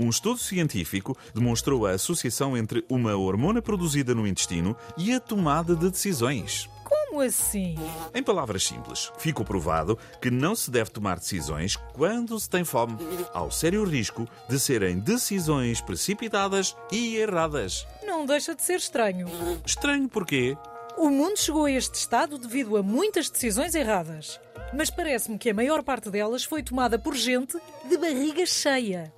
Um estudo científico demonstrou a associação entre uma hormona produzida no intestino e a tomada de decisões. Como assim? Em palavras simples, ficou provado que não se deve tomar decisões quando se tem fome, ao sério risco de serem decisões precipitadas e erradas. Não deixa de ser estranho. Estranho porquê? O mundo chegou a este estado devido a muitas decisões erradas. Mas parece-me que a maior parte delas foi tomada por gente de barriga cheia.